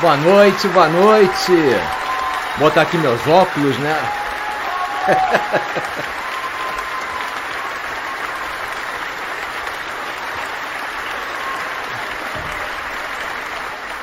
Boa noite, boa noite. Vou botar aqui meus óculos, né?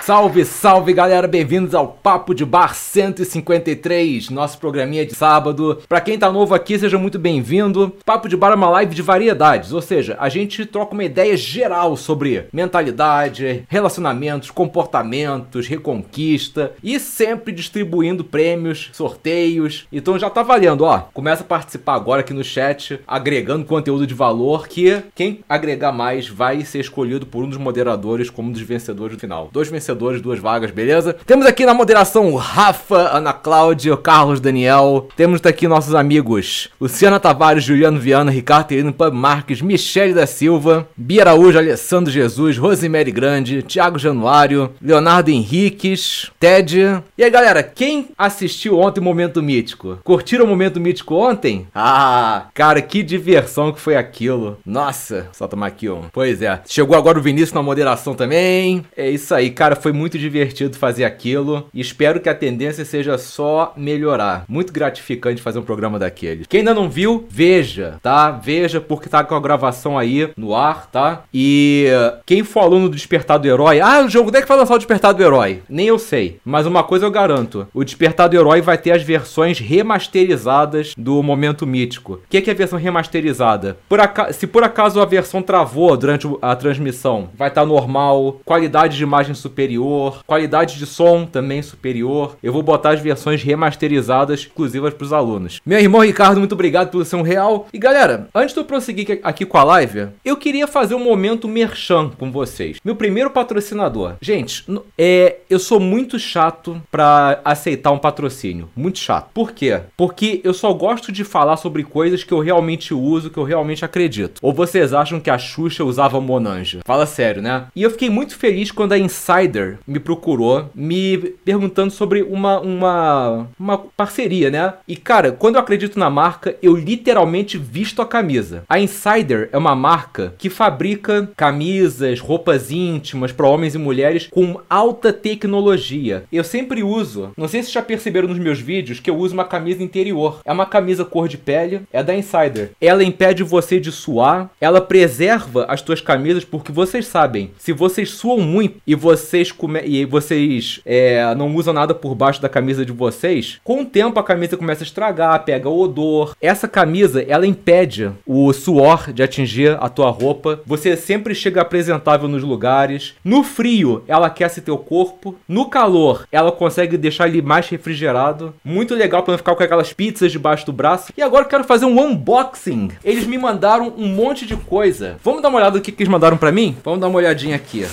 Salve, salve galera, bem-vindos ao Papo de Bar 153, nosso programinha de sábado. Pra quem tá novo aqui, seja muito bem-vindo. Papo de Bar é uma live de variedades, ou seja, a gente troca uma ideia geral sobre mentalidade, relacionamentos, comportamentos, reconquista e sempre distribuindo prêmios, sorteios. Então já tá valendo, ó. Começa a participar agora aqui no chat, agregando conteúdo de valor que quem agregar mais vai ser escolhido por um dos moderadores como um dos vencedores no final. Dois vencedores, duas vagas, beleza? Temos aqui na moderação o Rafa, Ana Cláudia, Carlos Daniel. Temos aqui nossos amigos Luciana Tavares, Juliano Viana, Ricardo Terino, Pub Marques, Michele da Silva, Bia Araújo, Alessandro Jesus, Rosemary Grande, Thiago Januário, Leonardo Henriques, Ted. E aí, galera, quem assistiu ontem o Momento Mítico? Curtiram o Momento Mítico ontem? Ah, cara, que diversão que foi aquilo. Nossa, só tomar aqui um. Pois é. Chegou agora o Vinícius na moderação também. É isso aí, cara, foi muito divertido fazer aquilo. E espero que a tendência seja só melhorar. Muito gratificante fazer um programa daquele. Quem ainda não viu, veja, tá? Veja, porque tá com a gravação aí no ar, tá? E quem for aluno do Despertar do Herói, ah, o jogo, onde é que vai lançar o Despertar do Herói? Nem eu sei. Mas uma coisa eu garanto: o Despertar do Herói vai ter as versões remasterizadas do Momento Mítico. O que, que é a versão remasterizada? Por Se por acaso a versão travou durante a transmissão, vai estar normal, qualidade de imagem superior, qualidade de som também superior. Eu vou botar as versões remasterizadas exclusivas para os alunos. Meu irmão Ricardo, muito obrigado pelo seu real. E galera, antes de eu prosseguir aqui com a live, eu queria fazer um momento merchan com vocês. Meu primeiro patrocinador. Gente, é, eu sou muito chato para aceitar um patrocínio. Muito chato. Por quê? Porque eu só gosto de falar sobre coisas que eu realmente uso, que eu realmente acredito. Ou vocês acham que a Xuxa usava Monange? Fala sério, né? E eu fiquei muito feliz quando a Insider me procurou, me perguntando sobre uma, uma, uma parceria, né? E cara, quando eu acredito na marca, eu literalmente visto a camisa. A Insider é uma marca que fabrica camisas, roupas íntimas para homens e mulheres com alta tecnologia. Eu sempre uso, não sei se já perceberam nos meus vídeos que eu uso uma camisa interior. É uma camisa cor de pele, é da Insider. Ela impede você de suar, ela preserva as tuas camisas porque vocês sabem, se vocês suam muito e vocês come e vocês é, não usam nada por baixo da camisa de vocês, com o tempo a camisa começa a estragar, pega o odor. Essa camisa, ela impede o suor de atingir a tua roupa. Você sempre chega apresentável nos lugares. No frio, ela aquece teu corpo. No calor, ela consegue deixar ele mais refrigerado. Muito legal para não ficar com aquelas pizzas debaixo do braço. E agora eu quero fazer um unboxing. Eles me mandaram um monte de coisa. Vamos dar uma olhada no que, que eles mandaram para mim? Vamos dar uma olhadinha aqui.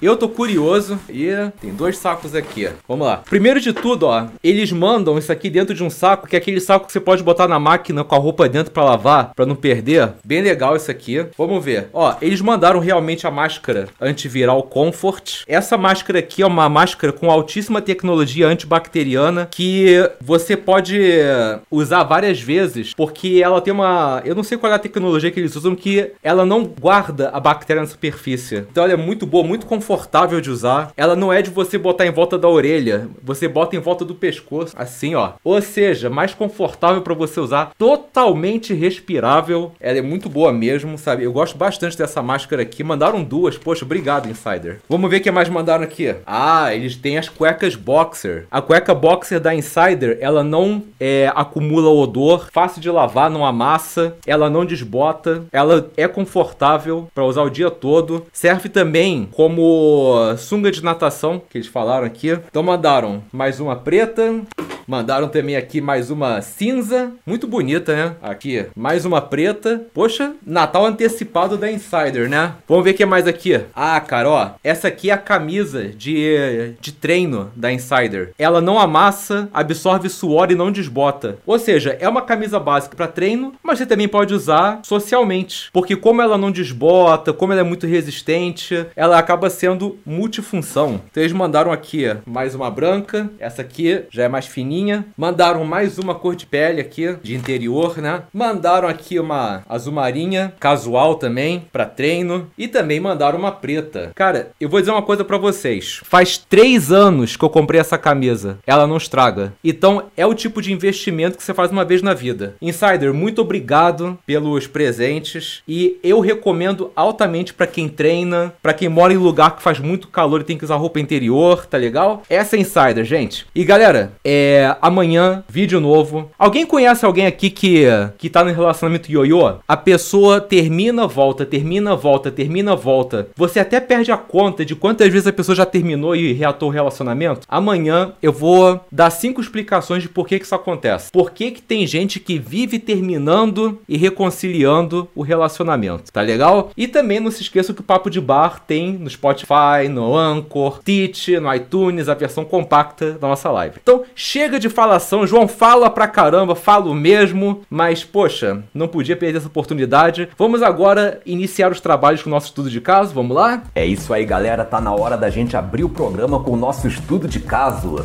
Eu tô curioso e tem dois sacos aqui. Vamos lá. Primeiro de tudo, ó, eles mandam isso aqui dentro de um saco, que é aquele saco que você pode botar na máquina com a roupa dentro pra lavar, pra não perder. Bem legal isso aqui. Vamos ver. Ó, eles mandaram realmente a máscara antiviral Comfort. Essa máscara aqui é uma máscara com altíssima tecnologia antibacteriana que você pode usar várias vezes, porque ela tem uma, eu não sei qual é a tecnologia que eles usam que ela não guarda a bactéria na superfície. Então ela é muito boa, muito confortável de usar. Ela não é de você botar em volta da orelha, você bota em volta do pescoço, assim, ó. Ou seja, mais confortável para você usar, totalmente respirável. Ela é muito boa mesmo, sabe? Eu gosto bastante dessa máscara aqui. Mandaram duas, poxa, obrigado, Insider. Vamos ver o que mais mandaram aqui. Ah, eles têm as cuecas Boxer. A cueca Boxer da Insider, ela não é, acumula odor, fácil de lavar, não amassa, ela não desbota, ela é confortável para usar o dia todo. Serve também como sunga de natação, que eles falaram aqui. Então mandaram mais uma preta. Mandaram também aqui mais uma cinza, muito bonita, né? Aqui, mais uma preta. Poxa, Natal antecipado da Insider, né? Vamos ver o que mais aqui. Ah, cara, ó, essa aqui é a camisa de, de treino da Insider. Ela não amassa, absorve suor e não desbota. Ou seja, é uma camisa básica para treino, mas você também pode usar socialmente, porque como ela não desbota, como ela é muito resistente, ela acaba sendo multifunção. Então eles mandaram aqui mais uma branca, essa aqui já é mais fininha. Mandaram mais uma cor de pele aqui, de interior, né? Mandaram aqui uma azul marinha, casual também, para treino. E também mandaram uma preta. Cara, eu vou dizer uma coisa para vocês. Faz três anos que eu comprei essa camisa. Ela não estraga. Então é o tipo de investimento que você faz uma vez na vida. Insider, muito obrigado pelos presentes. E eu recomendo altamente para quem treina, para quem mora em lugar que faz muito calor e tem que usar roupa interior, tá legal? Essa é Insider, gente. E galera, é amanhã vídeo novo. Alguém conhece alguém aqui que que tá no relacionamento ioiô? A pessoa termina, volta, termina, volta, termina, volta. Você até perde a conta de quantas vezes a pessoa já terminou e reatou o relacionamento. Amanhã eu vou dar cinco explicações de por que, que isso acontece. Por que, que tem gente que vive terminando e reconciliando o relacionamento, tá legal? E também não se esqueça que o Papo de Bar tem no Spotify, no Anchor, Teach, no iTunes, a versão compacta da nossa live. Então, chega de falação, João fala pra caramba, falo mesmo, mas poxa, não podia perder essa oportunidade. Vamos agora iniciar os trabalhos com o nosso estudo de caso, vamos lá? É isso aí, galera, tá na hora da gente abrir o programa com o nosso estudo de caso.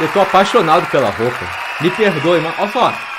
Eu tô apaixonado pela roupa. Me perdoe, mas olha só.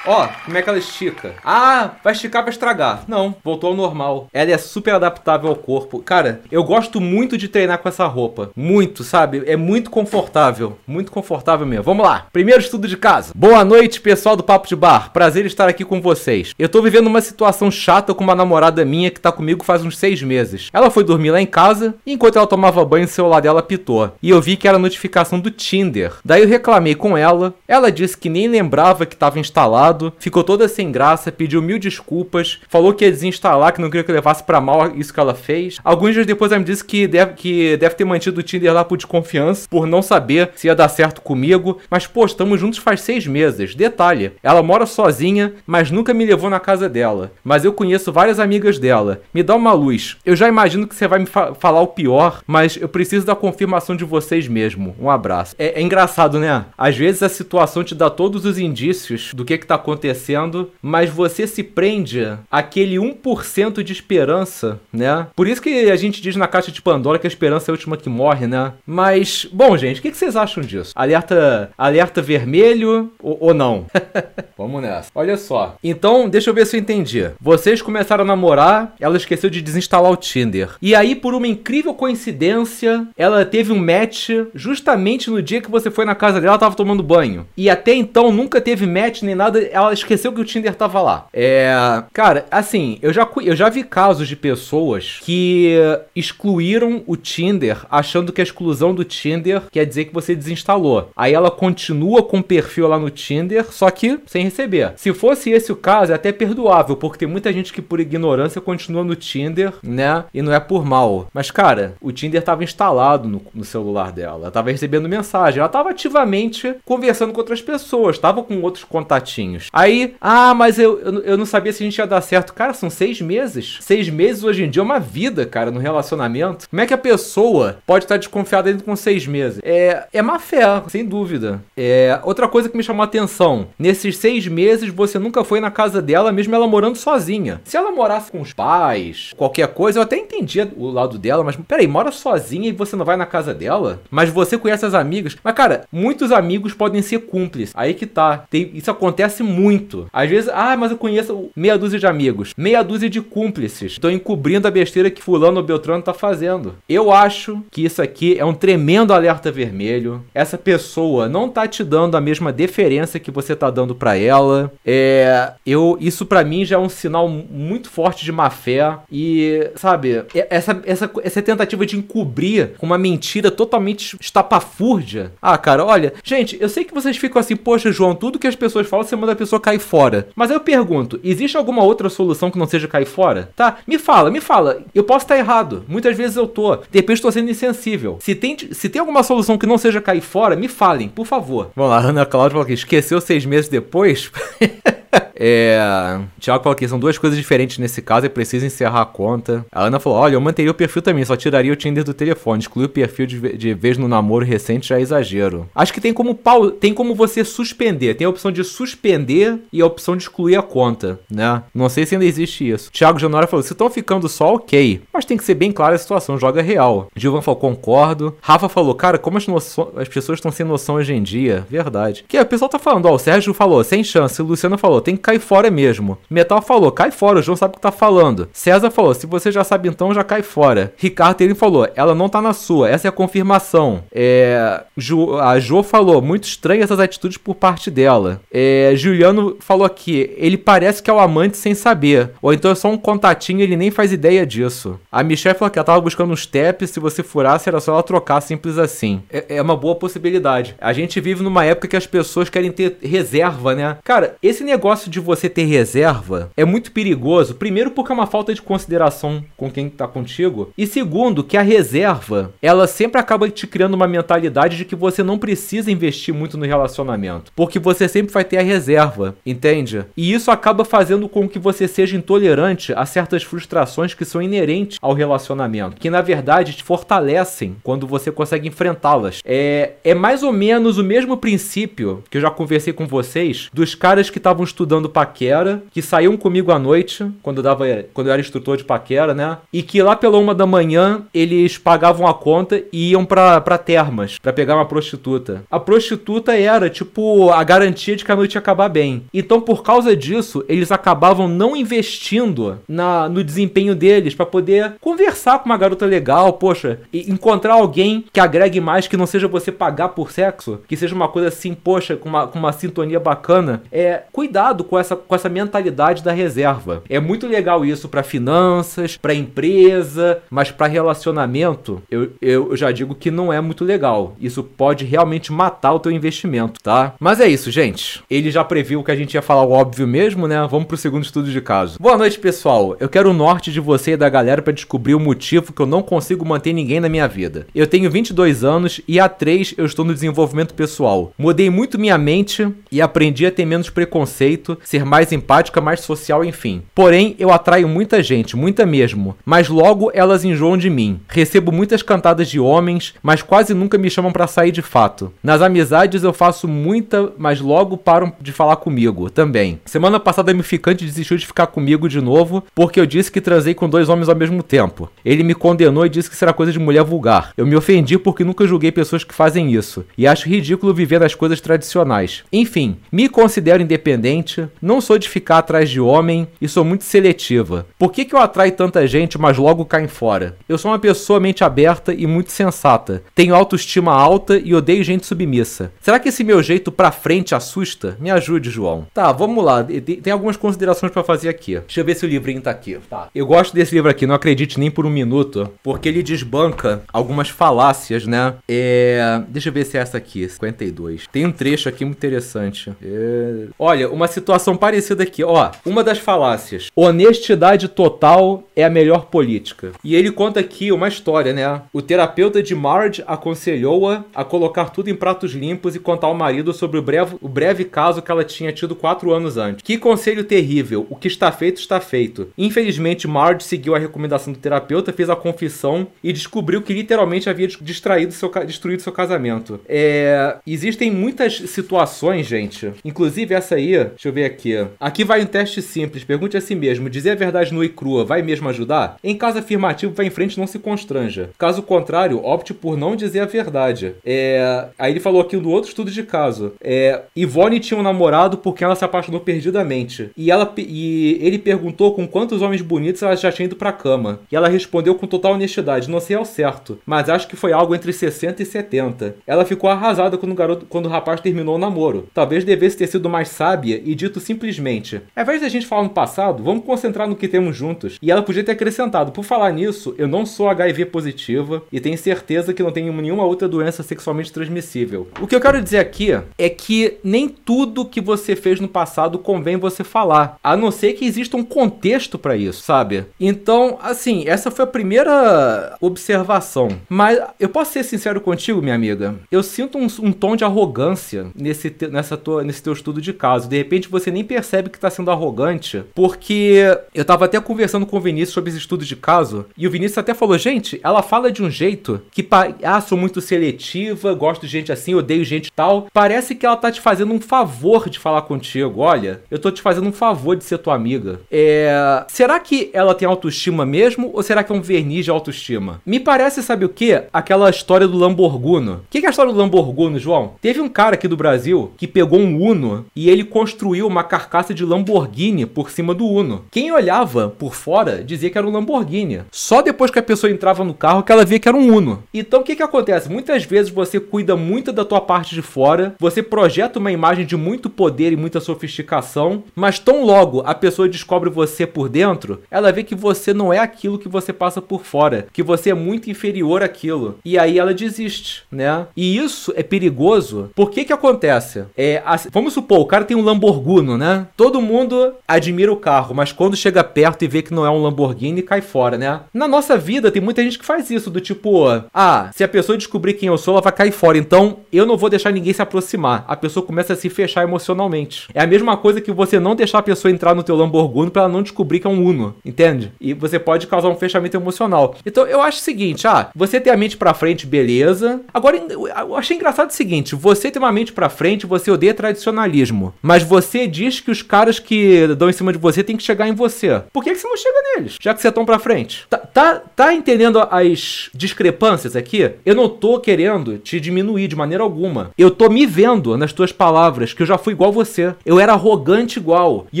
Ó, como é que ela estica? Ah, vai esticar pra estragar. Não, voltou ao normal. Ela é super adaptável ao corpo. Cara, eu gosto muito de treinar com essa roupa. Muito, sabe? É muito confortável. Muito confortável mesmo. Vamos lá. Primeiro estudo de casa. Boa noite, pessoal do Papo de Bar. Prazer estar aqui com vocês. Eu tô vivendo uma situação chata com uma namorada minha que tá comigo faz uns seis meses. Ela foi dormir lá em casa e enquanto ela tomava banho, o celular dela pitou. E eu vi que era notificação do Tinder. Daí eu reclamei com ela. Ela disse que nem lembrava que estava instalado ficou toda sem graça, pediu mil desculpas, falou que ia desinstalar, que não queria que eu levasse pra mal isso que ela fez. Alguns dias depois ela me disse que deve, que deve ter mantido o Tinder lá por desconfiança, por não saber se ia dar certo comigo. Mas, pô, estamos juntos faz seis meses. Detalhe, ela mora sozinha, mas nunca me levou na casa dela. Mas eu conheço várias amigas dela. Me dá uma luz. Eu já imagino que você vai me fa falar o pior, mas eu preciso da confirmação de vocês mesmo. Um abraço. É, é engraçado, né? Às vezes a situação te dá todos os indícios do que que tá acontecendo, mas você se prende àquele 1% de esperança, né? Por isso que a gente diz na caixa de Pandora que a esperança é a última que morre, né? Mas, bom, gente, o que, vocês acham disso? Alerta, alerta vermelho ou, ou não? Vamos nessa. Olha só. Então, deixa eu ver se eu entendi. Vocês começaram a namorar, ela esqueceu de desinstalar o Tinder. E aí, por uma incrível coincidência, ela teve um match justamente no dia que você foi na casa dela, tava tomando banho. E até então nunca teve match nem nada ela esqueceu que o Tinder tava lá. É. Cara, assim, eu já, eu já vi casos de pessoas que excluíram o Tinder achando que a exclusão do Tinder quer dizer que você desinstalou. Aí ela continua com o perfil lá no Tinder, só que sem receber. Se fosse esse o caso, é até perdoável, porque tem muita gente que por ignorância continua no Tinder, né? E não é por mal. Mas, cara, o Tinder tava instalado no, no celular dela. Ela tava recebendo mensagem. Ela tava ativamente conversando com outras pessoas, tava com outros contatinhos. Aí, ah, mas eu, eu, eu, não sabia se a gente ia dar certo. Cara, são seis meses. Seis meses hoje em dia é uma vida, cara, no relacionamento. Como é que a pessoa pode estar desconfiada dentro com seis meses? É, é má fé, sem dúvida. É, outra coisa que me chamou a atenção: nesses seis meses você nunca foi na casa dela, mesmo ela morando sozinha. Se ela morasse com os pais, qualquer coisa, eu até entendia o lado dela, mas peraí, mora sozinha e você não vai na casa dela? Mas você conhece as amigas. Mas, cara, muitos amigos podem ser cúmplices. Aí que tá. Tem, isso acontece muito. Às vezes, ah, mas eu conheço meia dúzia de amigos, meia dúzia de cúmplices. Estão encobrindo a besteira que fulano ou Beltrano tá fazendo. Eu acho que isso aqui é um tremendo alerta vermelho. Essa pessoa não tá te dando a mesma deferência que você tá dando para ela. É, eu isso para mim já é um sinal muito forte de má fé e, sabe, essa, essa, essa tentativa de encobrir com uma mentira totalmente estapafúrdia. Ah, cara, olha, gente, eu sei que vocês ficam assim, poxa, João, tudo que as pessoas falam, você manda a pessoa cair fora. Mas eu pergunto, existe alguma outra solução que não seja cair fora? Tá? Me fala, me fala. Eu posso estar errado. Muitas vezes eu tô. De repente estou sendo insensível. Se tem, se tem alguma solução que não seja cair fora, me falem, por favor. Vamos lá, Ana Cláudia falou aqui, esqueceu seis meses depois? É. Tiago falou que são duas coisas diferentes nesse caso, é preciso encerrar a conta. A Ana falou: olha, eu manteria o perfil também, só tiraria o Tinder do telefone. Excluir o perfil de, de vez no namoro recente já é exagero. Acho que tem como pau... tem como você suspender. Tem a opção de suspender e a opção de excluir a conta, né? Não sei se ainda existe isso. Tiago Janora falou: se estão ficando só, ok. Mas tem que ser bem clara a situação, joga real. Gilvan falou: concordo. Rafa falou: cara, como as, noção... as pessoas estão sem noção hoje em dia? Verdade. Que o pessoal tá falando, ó, o Sérgio falou, sem chance. O Luciano falou, tem que cai fora mesmo. Metal falou, cai fora, o João sabe o que tá falando. César falou, se você já sabe então, já cai fora. Ricardo ele falou, ela não tá na sua, essa é a confirmação. É, Ju, a Jo falou, muito estranho essas atitudes por parte dela. É, Juliano falou aqui, ele parece que é o amante sem saber. Ou então é só um contatinho ele nem faz ideia disso. A Michelle falou que ela tava buscando uns steps, se você furasse era só ela trocar, simples assim. É, é uma boa possibilidade. A gente vive numa época que as pessoas querem ter reserva, né? Cara, esse negócio de você ter reserva é muito perigoso. Primeiro, porque é uma falta de consideração com quem tá contigo. E segundo, que a reserva, ela sempre acaba te criando uma mentalidade de que você não precisa investir muito no relacionamento. Porque você sempre vai ter a reserva, entende? E isso acaba fazendo com que você seja intolerante a certas frustrações que são inerentes ao relacionamento. Que na verdade te fortalecem quando você consegue enfrentá-las. É, é mais ou menos o mesmo princípio que eu já conversei com vocês dos caras que estavam estudando paquera paquera, que saíam comigo à noite, quando eu, dava, quando eu era instrutor de paquera, né? E que lá pela uma da manhã eles pagavam a conta e iam pra, pra termas, para pegar uma prostituta. A prostituta era, tipo, a garantia de que a noite ia acabar bem. Então, por causa disso, eles acabavam não investindo na, no desempenho deles para poder conversar com uma garota legal, poxa, e encontrar alguém que agregue mais, que não seja você pagar por sexo, que seja uma coisa assim, poxa, com uma, com uma sintonia bacana. É, cuidado com essa, com com essa mentalidade da reserva. É muito legal isso para finanças, para empresa, mas para relacionamento, eu, eu já digo que não é muito legal. Isso pode realmente matar o teu investimento, tá? Mas é isso, gente. Ele já previu que a gente ia falar o óbvio mesmo, né? Vamos pro segundo estudo de caso. Boa noite, pessoal. Eu quero o norte de você e da galera para descobrir o motivo que eu não consigo manter ninguém na minha vida. Eu tenho 22 anos e há 3 eu estou no desenvolvimento pessoal. Mudei muito minha mente e aprendi a ter menos preconceito, ser mais empática, mais social, enfim. Porém, eu atraio muita gente, muita mesmo, mas logo elas enjoam de mim. Recebo muitas cantadas de homens, mas quase nunca me chamam para sair de fato. Nas amizades eu faço muita, mas logo param de falar comigo também. Semana passada a ficante desistiu de ficar comigo de novo porque eu disse que transei com dois homens ao mesmo tempo. Ele me condenou e disse que será coisa de mulher vulgar. Eu me ofendi porque nunca julguei pessoas que fazem isso e acho ridículo viver nas coisas tradicionais. Enfim, me considero independente, não sou de ficar atrás de homem e sou muito seletiva. Por que, que eu atraio tanta gente, mas logo caem fora? Eu sou uma pessoa mente aberta e muito sensata. Tenho autoestima alta e odeio gente submissa. Será que esse meu jeito pra frente assusta? Me ajude, João. Tá, vamos lá. Tem algumas considerações para fazer aqui. Deixa eu ver se o livrinho tá aqui. Tá. Eu gosto desse livro aqui, não acredite nem por um minuto, porque ele desbanca algumas falácias, né? É... Deixa eu ver se é essa aqui, 52. Tem um trecho aqui muito interessante. É... Olha, uma situação parecida parecida aqui. Ó, uma das falácias. Honestidade total é a melhor política. E ele conta aqui uma história, né? O terapeuta de Marge aconselhou-a a colocar tudo em pratos limpos e contar ao marido sobre o breve, o breve caso que ela tinha tido quatro anos antes. Que conselho terrível. O que está feito, está feito. Infelizmente, Marge seguiu a recomendação do terapeuta, fez a confissão e descobriu que literalmente havia distraído seu, destruído seu casamento. É, existem muitas situações, gente. Inclusive essa aí, deixa eu ver aqui. Aqui vai um teste simples. Pergunte a si mesmo: dizer a verdade nua e crua vai mesmo ajudar? Em caso afirmativo, vá em frente não se constranja. Caso contrário, opte por não dizer a verdade. É... Aí ele falou aqui do outro estudo de caso. É... Ivone tinha um namorado por quem ela se apaixonou perdidamente. E, ela... e ele perguntou com quantos homens bonitos ela já tinha ido pra cama. E ela respondeu com total honestidade: não sei ao certo, mas acho que foi algo entre 60 e 70. Ela ficou arrasada quando o, garoto... quando o rapaz terminou o namoro. Talvez devesse ter sido mais sábia e dito simplesmente: ao invés de a gente falar no passado, vamos concentrar no que temos juntos. E ela podia ter acrescentado: por falar nisso, eu não sou HIV positiva e tenho certeza que não tenho nenhuma outra doença sexualmente transmissível. O que eu quero dizer aqui é que nem tudo que você fez no passado convém você falar, a não ser que exista um contexto para isso, sabe? Então, assim, essa foi a primeira observação. Mas eu posso ser sincero contigo, minha amiga? Eu sinto um, um tom de arrogância nesse, nessa tua, nesse teu estudo de caso. De repente você nem percebe que tá sendo arrogante, porque eu tava até conversando com o Vinícius sobre esse estudo de caso, e o Vinícius até falou: gente, ela fala de um jeito que, ah, sou muito seletiva, gosto de gente assim, odeio gente tal. Parece que ela tá te fazendo um favor de falar contigo. Olha, eu tô te fazendo um favor de ser tua amiga. É. Será que ela tem autoestima mesmo, ou será que é um verniz de autoestima? Me parece, sabe o que? Aquela história do Lamborghini. O que é a história do Lamborghini, João? Teve um cara aqui do Brasil que pegou um Uno e ele construiu uma carcaça de Lamborghini por cima do Uno. Quem olhava por fora dizia que era um Lamborghini. Só depois que a pessoa entrava no carro que ela via que era um Uno. Então o que que acontece? Muitas vezes você cuida muito da tua parte de fora, você projeta uma imagem de muito poder e muita sofisticação, mas tão logo a pessoa descobre você por dentro, ela vê que você não é aquilo que você passa por fora, que você é muito inferior àquilo. E aí ela desiste, né? E isso é perigoso. Por que que acontece? É, assim, vamos supor, o cara tem um Lamborghini, né? Todo mundo admira o carro, mas quando chega perto e vê que não é um Lamborghini, cai fora, né? Na nossa vida tem muita gente que faz isso, do tipo, ah, se a pessoa descobrir quem eu sou, ela vai cair fora. Então, eu não vou deixar ninguém se aproximar. A pessoa começa a se fechar emocionalmente. É a mesma coisa que você não deixar a pessoa entrar no teu Lamborghini para ela não descobrir que é um Uno, entende? E você pode causar um fechamento emocional. Então, eu acho o seguinte, ah, você tem a mente para frente, beleza. Agora, eu achei engraçado o seguinte, você tem uma mente para frente, você odeia tradicionalismo, mas você diz que os caras que dão em cima de você têm que chegar em você. Por que, que você não chega neles? Já que você é tão pra frente. Tá, tá, tá entendendo as discrepâncias aqui? Eu não tô querendo te diminuir de maneira alguma. Eu tô me vendo nas tuas palavras que eu já fui igual você. Eu era arrogante igual. E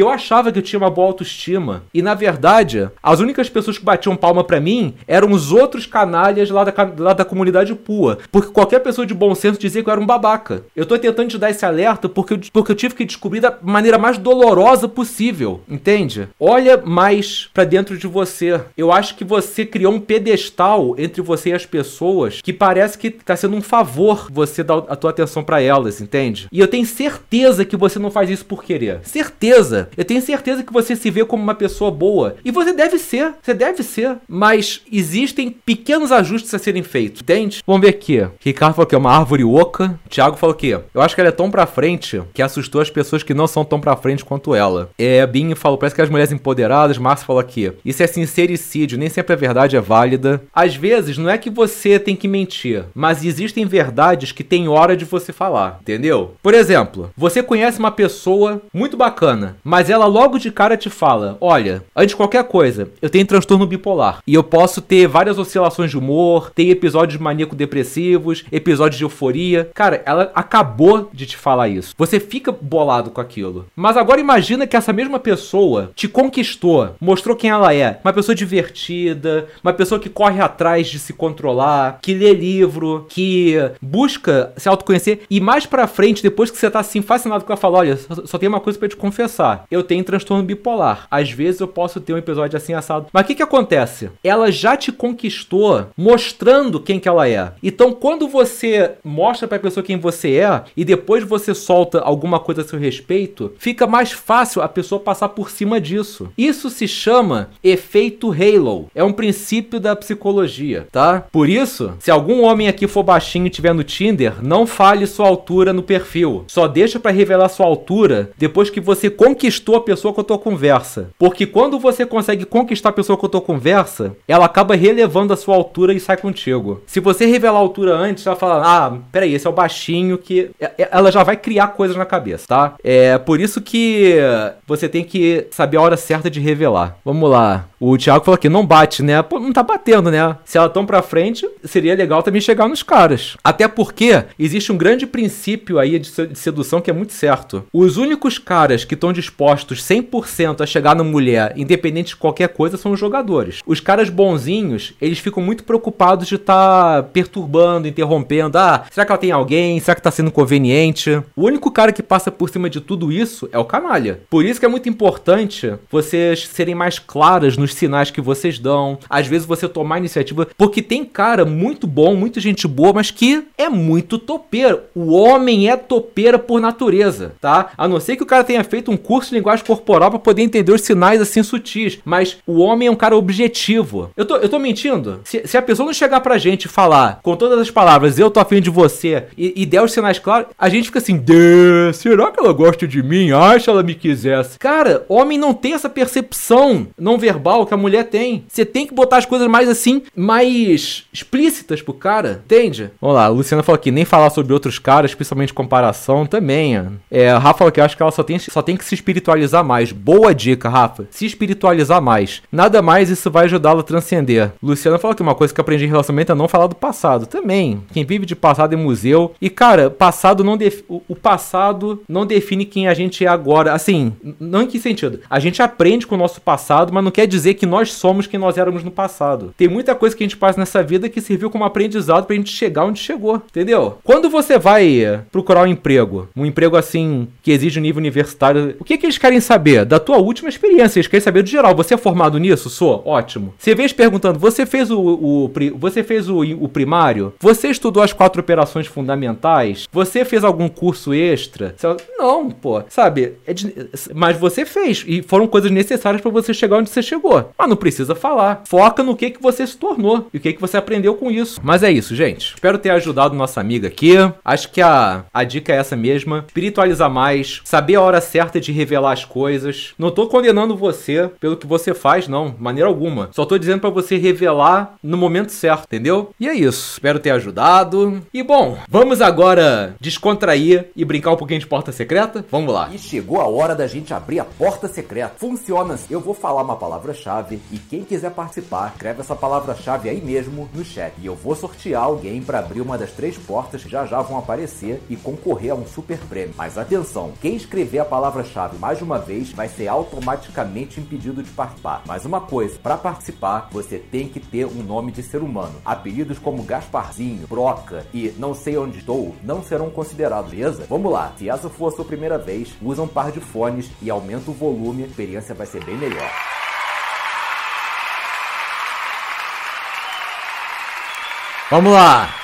eu achava que eu tinha uma boa autoestima. E na verdade, as únicas pessoas que batiam palma para mim eram os outros canalhas lá da, lá da comunidade PUA. Porque qualquer pessoa de bom senso dizia que eu era um babaca. Eu tô tentando te dar esse alerta porque eu, porque eu tive que descobrir da maneira mais dolorosa possível. Entende? Olha mais para dentro de você. Eu acho que você criou um pedestal entre você e as pessoas que parece que tá sendo um favor você dar a tua atenção para elas, entende? E eu tenho certeza que você não faz isso por querer. Certeza. Eu tenho certeza que você se vê como uma pessoa boa. E você deve ser. Você deve ser. Mas existem pequenos ajustes a serem feitos, entende? Vamos ver aqui. Ricardo falou que é uma árvore oca. Thiago falou que eu acho que ela é tão pra frente que assustou as pessoas que não são tão pra frente quanto ela. É, Binho falou, parece que as mulheres empoderadas. Márcio falou aqui. Isso é sincericídio, nem sempre a verdade é válida. Às vezes, não é que você tem que mentir, mas existem verdades que tem hora de você falar, entendeu? Por exemplo, você conhece uma pessoa muito bacana, mas ela logo de cara te fala: Olha, antes de qualquer coisa, eu tenho transtorno bipolar e eu posso ter várias oscilações de humor, ter episódios maníaco-depressivos, episódios de euforia. Cara, ela acabou de te falar isso. Você fica bolado com aquilo. Mas agora imagina que essa mesma pessoa te conquistou, mostrou quem ela é, uma pessoa divertida, uma pessoa que corre atrás de se controlar, que lê livro, que busca se autoconhecer e mais pra frente, depois que você tá assim fascinado com ela, fala: Olha, só, só tem uma coisa para te confessar. Eu tenho transtorno bipolar. Às vezes eu posso ter um episódio assim assado. Mas o que que acontece? Ela já te conquistou mostrando quem que ela é. Então, quando você mostra pra pessoa quem você é e depois você solta alguma coisa a seu respeito, fica mais fácil a pessoa passar por cima disso. Isso se chama efeito halo. É um princípio da psicologia, tá? Por isso, se algum homem aqui for baixinho e tiver no Tinder, não fale sua altura no perfil. Só deixa para revelar sua altura depois que você conquistou a pessoa com a tua conversa. Porque quando você consegue conquistar a pessoa com a tua conversa, ela acaba relevando a sua altura e sai contigo. Se você revelar a altura antes, ela fala: "Ah, peraí, esse é o baixinho que ela já vai criar coisas na cabeça, tá? É por por isso que você tem que saber a hora certa de revelar. Vamos lá. O Thiago falou aqui, não bate, né? Pô, não tá batendo, né? Se ela tão pra frente, seria legal também chegar nos caras. Até porque existe um grande princípio aí de sedução que é muito certo. Os únicos caras que estão dispostos 100% a chegar na mulher, independente de qualquer coisa, são os jogadores. Os caras bonzinhos, eles ficam muito preocupados de estar tá perturbando, interrompendo. Ah, será que ela tem alguém? Será que tá sendo conveniente? O único cara que passa por cima de tudo isso é o canalha. Por isso que é muito importante vocês serem mais claras nos sinais que vocês dão. Às vezes você tomar iniciativa, porque tem cara muito bom, muita gente boa, mas que é muito topeiro. O homem é topeira por natureza, tá? A não ser que o cara tenha feito um curso de linguagem corporal para poder entender os sinais assim sutis, mas o homem é um cara objetivo. Eu tô, eu tô mentindo? Se, se a pessoa não chegar pra gente e falar com todas as palavras, eu tô afim de você, e, e der os sinais claros, a gente fica assim, será que ela gosta de mim? Acha ela me quisesse. Cara, homem não tem essa percepção não verbal que a mulher tem. Você tem que botar as coisas mais assim, mais explícitas pro cara, entende? Vamos lá, a Luciana falou aqui, nem falar sobre outros caras, principalmente comparação, também. É, a Rafa falou que acho que ela só tem, só tem que se espiritualizar mais. Boa dica, Rafa. Se espiritualizar mais. Nada mais isso vai ajudá-la a transcender. Luciana falou que uma coisa que aprendi em relacionamento é não falar do passado. Também. Quem vive de passado é museu. E, cara, passado não def... o passado não define quem a gente é agora. Assim, não em que sentido? A gente aprende com o nosso passado, mas não quer dizer que nós somos quem nós éramos no passado. Tem muita coisa que a gente passa nessa vida que serviu como aprendizado pra gente chegar onde chegou, entendeu? Quando você vai procurar um emprego, um emprego assim que exige um nível universitário, o que, que eles querem saber? Da tua última experiência, eles querem saber do geral. Você é formado nisso? Sou? Ótimo. Você vê perguntando, você fez o, o você fez o, o primário? Você estudou as quatro operações fundamentais? Você fez algum curso extra? Não, pô. Sabe? É de, mas você fez. E foram coisas necessárias para você chegar onde você chegou. Mas não precisa falar. Foca no que, que você se tornou e o que, que você aprendeu com isso. Mas é isso, gente. Espero ter ajudado nossa amiga aqui. Acho que a, a dica é essa mesma. Espiritualizar mais, saber a hora certa de revelar as coisas. Não tô condenando você pelo que você faz, não, maneira alguma. Só tô dizendo para você revelar no momento certo, entendeu? E é isso. Espero ter ajudado. E bom, vamos agora descontrair e brincar um pouquinho de porta secreta? Vamos lá. E chegou a hora da gente abrir a porta secreta. Funciona. Eu vou falar uma palavra-chave e quem quiser participar, escreve essa palavra-chave aí mesmo no chat. E eu vou sortear alguém para abrir uma das três portas que já já vão aparecer e concorrer a um super prêmio. Mas atenção, quem escrever a palavra-chave mais uma vez vai ser automaticamente impedido de participar. Mas uma coisa, para participar, você tem que ter um nome de ser humano. Apelidos como Gasparzinho, Broca e Não Sei Onde Estou não serão considerados, beleza? Vamos lá, se essa for a sua primeira vez, usa um par de fones e aumenta o volume, a experiência vai ser bem melhor. Vamos lá!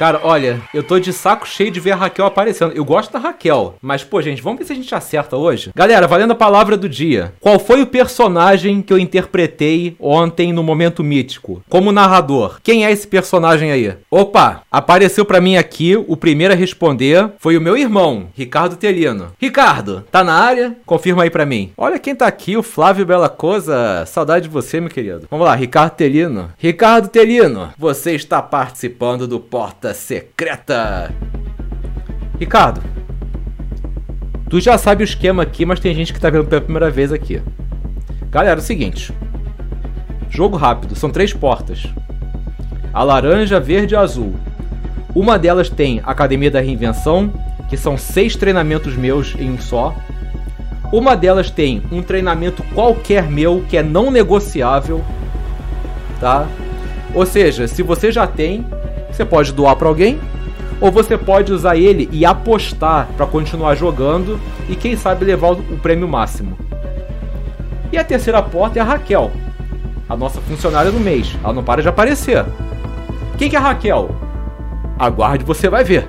Cara, olha, eu tô de saco cheio de ver a Raquel aparecendo. Eu gosto da Raquel, mas, pô, gente, vamos ver se a gente acerta hoje. Galera, valendo a palavra do dia. Qual foi o personagem que eu interpretei ontem no momento mítico? Como narrador. Quem é esse personagem aí? Opa, apareceu para mim aqui, o primeiro a responder foi o meu irmão, Ricardo Telino. Ricardo, tá na área? Confirma aí para mim. Olha quem tá aqui, o Flávio Bela Coisa. Saudade de você, meu querido. Vamos lá, Ricardo Telino. Ricardo Telino, você está participando do Porta secreta. Ricardo, tu já sabe o esquema aqui, mas tem gente que tá vendo pela primeira vez aqui. Galera, é o seguinte. Jogo rápido, são três portas. A laranja, verde e azul. Uma delas tem Academia da Reinvenção, que são seis treinamentos meus em um só. Uma delas tem um treinamento qualquer meu que é não negociável, tá? Ou seja, se você já tem, você pode doar para alguém, ou você pode usar ele e apostar para continuar jogando e quem sabe levar o prêmio máximo. E a terceira porta é a Raquel, a nossa funcionária do mês. Ela não para de aparecer. Quem que é a Raquel? Aguarde, você vai ver.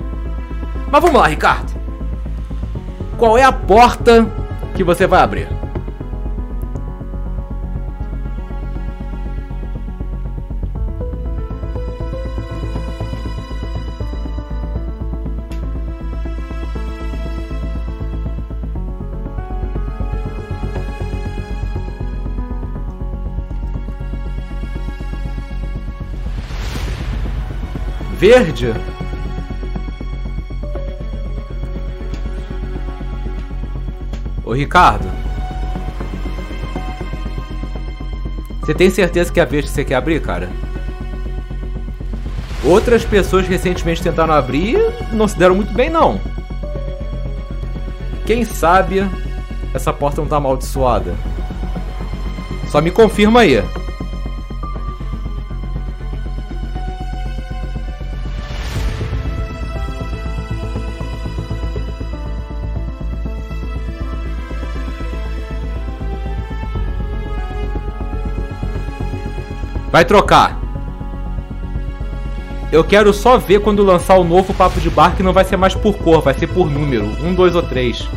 Mas vamos lá, Ricardo. Qual é a porta que você vai abrir? Verde Ô Ricardo. Você tem certeza que é a vez que você quer abrir, cara? Outras pessoas recentemente tentaram abrir e não se deram muito bem, não. Quem sabe essa porta não tá amaldiçoada? Só me confirma aí. Vai trocar. Eu quero só ver quando lançar o novo Papo de Bar que não vai ser mais por cor, vai ser por número. Um, dois ou três.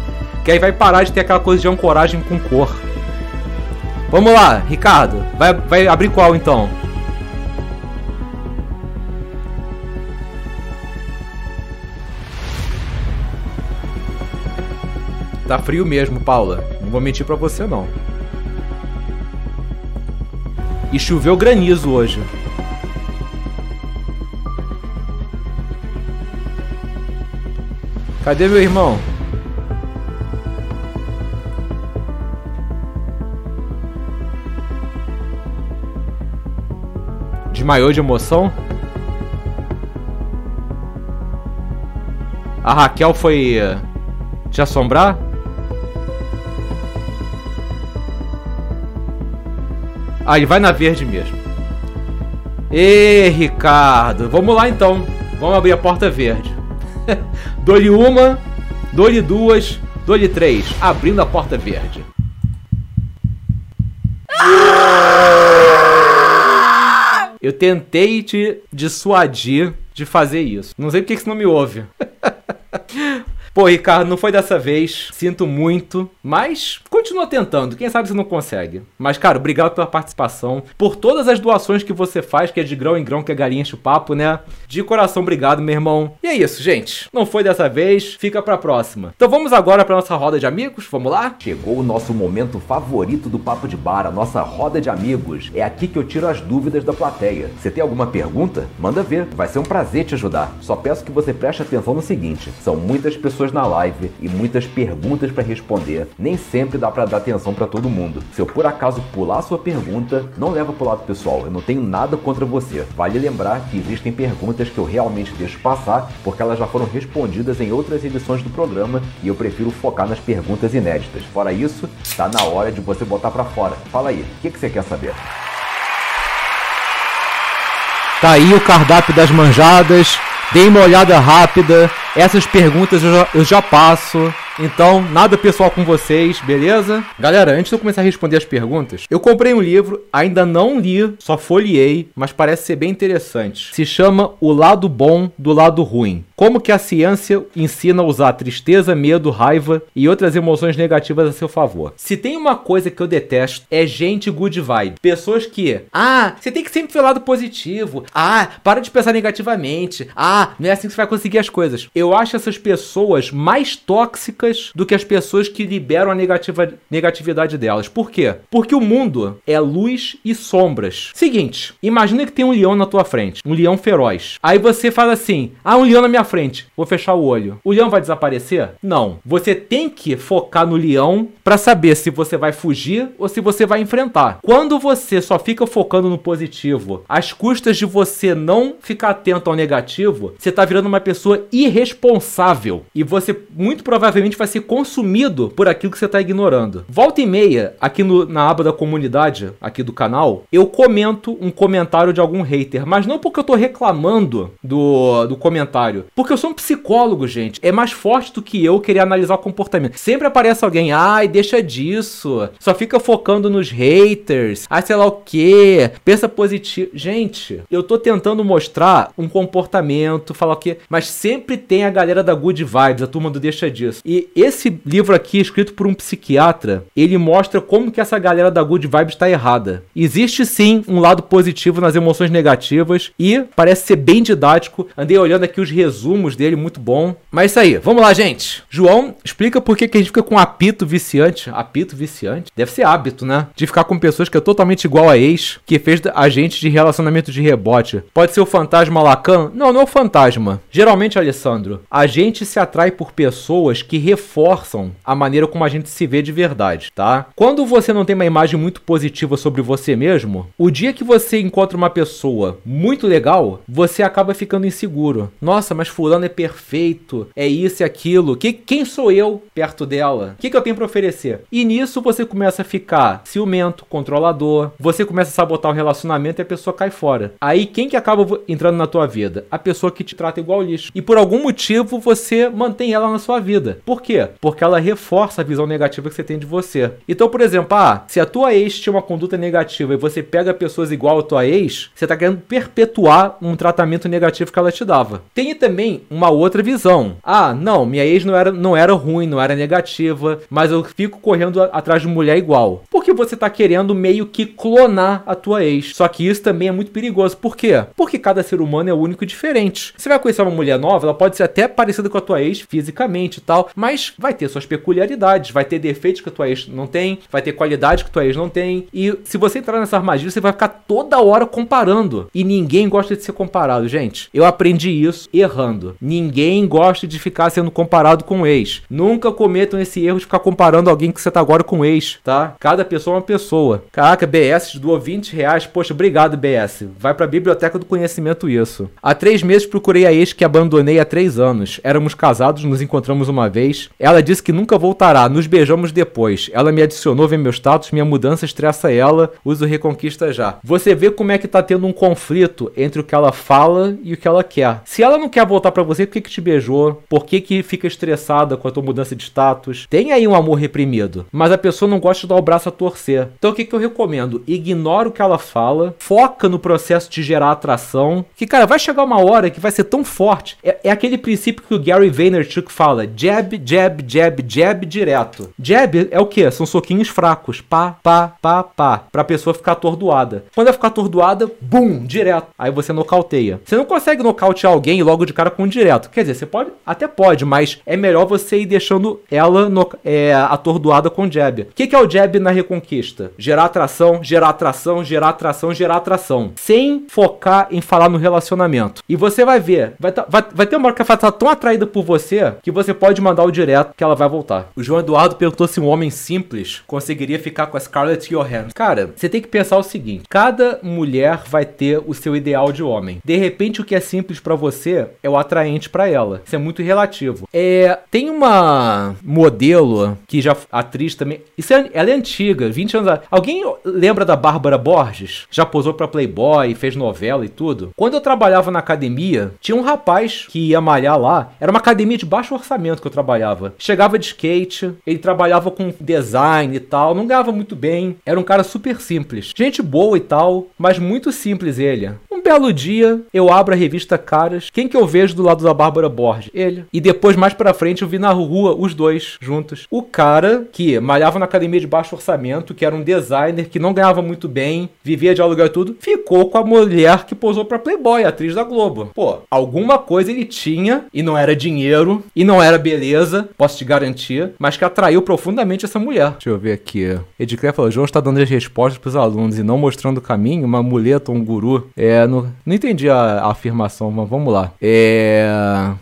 Que aí vai parar de ter aquela coisa de ancoragem com cor. Vamos lá, Ricardo. Vai, vai abrir qual então? Tá frio mesmo, Paula. Não vou mentir pra você não. E choveu granizo hoje. Cadê meu irmão? Desmaiou de emoção? A Raquel foi eh, te assombrar? Ah, ele vai na verde mesmo. Ê, Ricardo. Vamos lá então. Vamos abrir a porta verde. dou-lhe uma, dou-lhe duas, dou-lhe três. Abrindo a porta verde. Eu tentei te dissuadir de fazer isso. Não sei porque que você não me ouve. Pô, Ricardo, não foi dessa vez. Sinto muito. Mas continua tentando. Quem sabe você não consegue. Mas, cara, obrigado pela participação. Por todas as doações que você faz, que é de grão em grão, que a galinha o papo, né? De coração, obrigado, meu irmão. E é isso, gente. Não foi dessa vez. Fica pra próxima. Então vamos agora pra nossa roda de amigos. Vamos lá? Chegou o nosso momento favorito do Papo de Bar, a nossa roda de amigos. É aqui que eu tiro as dúvidas da plateia. Você tem alguma pergunta? Manda ver. Vai ser um prazer te ajudar. Só peço que você preste atenção no seguinte: são muitas pessoas pessoas na live e muitas perguntas para responder. Nem sempre dá para dar atenção para todo mundo. Se eu por acaso pular sua pergunta, não leva pro lado pessoal. Eu não tenho nada contra você. Vale lembrar que existem perguntas que eu realmente deixo passar porque elas já foram respondidas em outras edições do programa e eu prefiro focar nas perguntas inéditas. Fora isso, tá na hora de você botar para fora. Fala aí, o que, que você quer saber? Tá aí o cardápio das manjadas. Dê uma olhada rápida. Essas perguntas eu já, eu já passo. Então, nada pessoal com vocês, beleza? Galera, antes de eu começar a responder as perguntas, eu comprei um livro, ainda não li, só folheei, mas parece ser bem interessante. Se chama O Lado Bom do Lado Ruim. Como que a ciência ensina a usar tristeza, medo, raiva e outras emoções negativas a seu favor. Se tem uma coisa que eu detesto, é gente good vibe. Pessoas que, ah, você tem que sempre ver o lado positivo. Ah, para de pensar negativamente. Ah, não é assim que você vai conseguir as coisas. Eu acho essas pessoas mais tóxicas do que as pessoas que liberam a negativa, negatividade delas. Por quê? Porque o mundo é luz e sombras. Seguinte, imagina que tem um leão na tua frente, um leão feroz. Aí você fala assim: "Ah, um leão na minha frente. Vou fechar o olho". O leão vai desaparecer? Não. Você tem que focar no leão para saber se você vai fugir ou se você vai enfrentar. Quando você só fica focando no positivo, às custas de você não ficar atento ao negativo, você tá virando uma pessoa irresponsável e você muito provavelmente vai ser consumido por aquilo que você está ignorando. Volta e meia, aqui no, na aba da comunidade, aqui do canal, eu comento um comentário de algum hater, mas não porque eu tô reclamando do, do comentário, porque eu sou um psicólogo, gente. É mais forte do que eu querer analisar o comportamento. Sempre aparece alguém, ai, deixa disso, só fica focando nos haters, ai, sei lá o que, pensa positivo. Gente, eu tô tentando mostrar um comportamento, falar o que, mas sempre tem a galera da good vibes, a turma do deixa disso. E esse livro aqui, escrito por um psiquiatra, ele mostra como que essa galera da Good Vibes está errada. Existe sim um lado positivo nas emoções negativas e parece ser bem didático. Andei olhando aqui os resumos dele, muito bom. Mas isso aí, vamos lá, gente. João, explica por que, que a gente fica com apito viciante. Apito viciante? Deve ser hábito, né? De ficar com pessoas que é totalmente igual a ex, que fez a gente de relacionamento de rebote. Pode ser o fantasma Lacan? Não, não é o fantasma. Geralmente, Alessandro, a gente se atrai por pessoas que reforçam a maneira como a gente se vê de verdade, tá? Quando você não tem uma imagem muito positiva sobre você mesmo, o dia que você encontra uma pessoa muito legal, você acaba ficando inseguro. Nossa, mas fulano é perfeito, é isso e aquilo. Que, quem sou eu perto dela? O que, que eu tenho para oferecer? E nisso você começa a ficar ciumento, controlador, você começa a sabotar o relacionamento e a pessoa cai fora. Aí quem que acaba entrando na tua vida? A pessoa que te trata igual lixo. E por algum motivo você mantém ela na sua vida. Por quê? Porque ela reforça a visão negativa que você tem de você. Então, por exemplo, ah, se a tua ex tinha uma conduta negativa e você pega pessoas igual a tua ex, você tá querendo perpetuar um tratamento negativo que ela te dava. Tem também uma outra visão. Ah, não, minha ex não era, não era ruim, não era negativa, mas eu fico correndo atrás de mulher igual. Porque você tá querendo meio que clonar a tua ex. Só que isso também é muito perigoso. Por quê? Porque cada ser humano é único e diferente. Você vai conhecer uma mulher nova, ela pode ser até parecida com a tua ex fisicamente e tal, mas vai ter suas peculiaridades, vai ter defeitos que a tua ex não tem, vai ter qualidades que a tua ex não tem. E se você entrar nessa armadilha, você vai ficar toda hora comparando. E ninguém gosta de ser comparado, gente. Eu aprendi isso errando. Ninguém gosta de ficar sendo comparado com o ex. Nunca cometam esse erro de ficar comparando alguém que você tá agora com o ex, tá? Cada pessoa é uma pessoa. Caraca, BS doou 20 reais. Poxa, obrigado, BS. Vai pra Biblioteca do Conhecimento isso. Há três meses procurei a ex que abandonei há três anos. Éramos casados, nos encontramos uma vez. Ela disse que nunca voltará. Nos beijamos depois. Ela me adicionou, vê meu status, minha mudança estressa ela. Uso Reconquista já. Você vê como é que tá tendo um conflito entre o que ela fala e o que ela quer. Se ela não quer voltar para você, por que, que te beijou? Por que, que fica estressada com a tua mudança de status? Tem aí um amor reprimido. Mas a pessoa não gosta de dar o braço a torcer. Então o que, que eu recomendo? Ignora o que ela fala, foca no processo de gerar atração. Que, cara, vai chegar uma hora que vai ser tão forte. É, é aquele princípio que o Gary Vaynerchuk fala: jab, jab, jab, jab direto. Jab é o que? São soquinhos fracos. Pá, pá, pá, pá. Pra pessoa ficar atordoada. Quando ela ficar atordoada, bum, direto. Aí você nocauteia. Você não consegue nocautear alguém logo de cara com um direto. Quer dizer, você pode, até pode, mas é melhor você ir deixando ela no, é, atordoada com jab. O que, que é o jab na reconquista? Gerar atração, gerar atração, gerar atração, gerar atração. Sem focar em falar no relacionamento. E você vai ver, vai, tá, vai, vai ter uma hora que estar tão atraída por você que você pode mandar o direto que ela vai voltar. O João Eduardo perguntou se um homem simples conseguiria ficar com a Scarlett Johansson. Cara, você tem que pensar o seguinte: cada mulher vai ter o seu ideal de homem. De repente, o que é simples para você é o atraente para ela. Isso é muito relativo. É, tem uma modelo que já atriz também. Isso é, ela é antiga, 20 anos. Alguém lembra da Bárbara Borges? Já posou para Playboy, fez novela e tudo. Quando eu trabalhava na academia, tinha um rapaz que ia malhar lá. Era uma academia de baixo orçamento que eu trabalhava. Chegava de skate, ele trabalhava com design e tal, não ganhava muito bem. Era um cara super simples. Gente boa e tal, mas muito simples ele. Um belo dia, eu abro a revista Caras. Quem que eu vejo do lado da Bárbara Borges? Ele. E depois, mais pra frente, eu vi na rua os dois juntos. O cara que malhava na academia de baixo orçamento, que era um designer, que não ganhava muito bem, vivia de aluguel e tudo, ficou com a mulher que posou pra Playboy, atriz da Globo. Pô, alguma coisa ele tinha, e não era dinheiro, e não era beleza, posso te garantir, mas que atraiu profundamente essa mulher. Deixa eu ver aqui. Edicler falou: João está dando as respostas pros alunos e não mostrando o caminho, uma muleta, um guru. É, não, não entendi a, a afirmação, mas vamos lá. É.